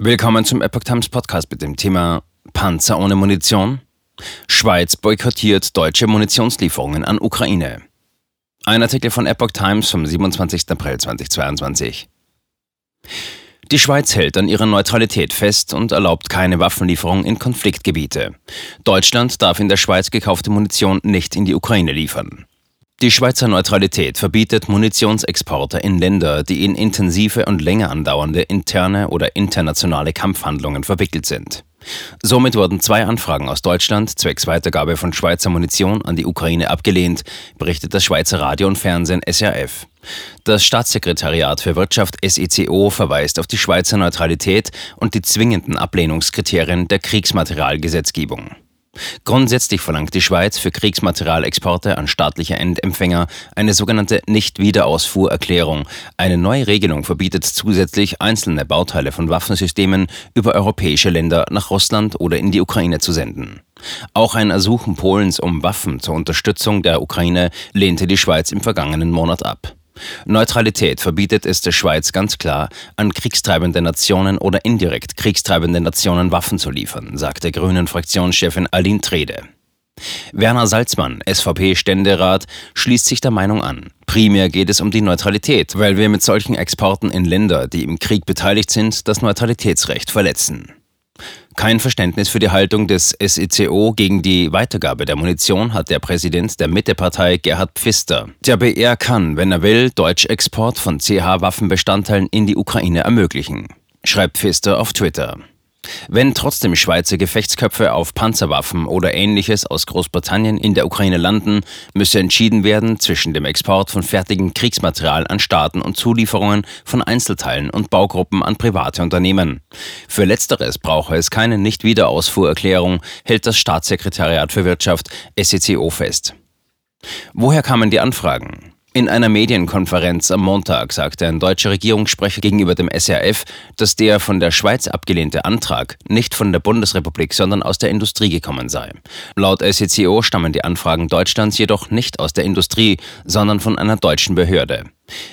Willkommen zum Epoch Times Podcast mit dem Thema Panzer ohne Munition. Schweiz boykottiert deutsche Munitionslieferungen an Ukraine. Ein Artikel von Epoch Times vom 27. April 2022. Die Schweiz hält an ihrer Neutralität fest und erlaubt keine Waffenlieferung in Konfliktgebiete. Deutschland darf in der Schweiz gekaufte Munition nicht in die Ukraine liefern. Die Schweizer Neutralität verbietet Munitionsexporte in Länder, die in intensive und länger andauernde interne oder internationale Kampfhandlungen verwickelt sind. Somit wurden zwei Anfragen aus Deutschland zwecks Weitergabe von Schweizer Munition an die Ukraine abgelehnt, berichtet das Schweizer Radio und Fernsehen SRF. Das Staatssekretariat für Wirtschaft SECO verweist auf die Schweizer Neutralität und die zwingenden Ablehnungskriterien der Kriegsmaterialgesetzgebung. Grundsätzlich verlangt die Schweiz für Kriegsmaterialexporte an staatliche Endempfänger eine sogenannte Nicht-Wiederausfuhrerklärung. Eine neue Regelung verbietet zusätzlich, einzelne Bauteile von Waffensystemen über europäische Länder nach Russland oder in die Ukraine zu senden. Auch ein Ersuchen Polens um Waffen zur Unterstützung der Ukraine lehnte die Schweiz im vergangenen Monat ab. Neutralität verbietet es der Schweiz ganz klar, an kriegstreibende Nationen oder indirekt kriegstreibende Nationen Waffen zu liefern, sagte Grünen-Fraktionschefin Aline Trede. Werner Salzmann, SVP-Ständerat, schließt sich der Meinung an. Primär geht es um die Neutralität, weil wir mit solchen Exporten in Länder, die im Krieg beteiligt sind, das Neutralitätsrecht verletzen. Kein Verständnis für die Haltung des SECO gegen die Weitergabe der Munition hat der Präsident der Mittepartei Gerhard Pfister. Der BR kann, wenn er will, Deutschexport von CH-Waffenbestandteilen in die Ukraine ermöglichen, schreibt Pfister auf Twitter. Wenn trotzdem Schweizer Gefechtsköpfe auf Panzerwaffen oder ähnliches aus Großbritannien in der Ukraine landen, müsse entschieden werden zwischen dem Export von fertigem Kriegsmaterial an Staaten und Zulieferungen von Einzelteilen und Baugruppen an private Unternehmen. Für letzteres brauche es keine Nicht-Wiederausfuhrerklärung, hält das Staatssekretariat für Wirtschaft SECO fest. Woher kamen die Anfragen? In einer Medienkonferenz am Montag sagte ein deutscher Regierungssprecher gegenüber dem SRF, dass der von der Schweiz abgelehnte Antrag nicht von der Bundesrepublik, sondern aus der Industrie gekommen sei. Laut SECO stammen die Anfragen Deutschlands jedoch nicht aus der Industrie, sondern von einer deutschen Behörde.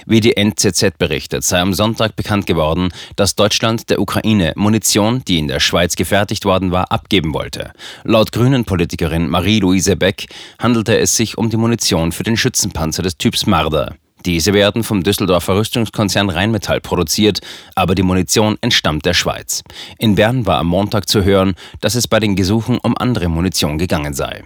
Wie die NZZ berichtet, sei am Sonntag bekannt geworden, dass Deutschland der Ukraine Munition, die in der Schweiz gefertigt worden war, abgeben wollte. Laut Grünen-Politikerin Marie-Louise Beck handelte es sich um die Munition für den Schützenpanzer des Typs Marder. Diese werden vom Düsseldorfer Rüstungskonzern Rheinmetall produziert, aber die Munition entstammt der Schweiz. In Bern war am Montag zu hören, dass es bei den Gesuchen um andere Munition gegangen sei.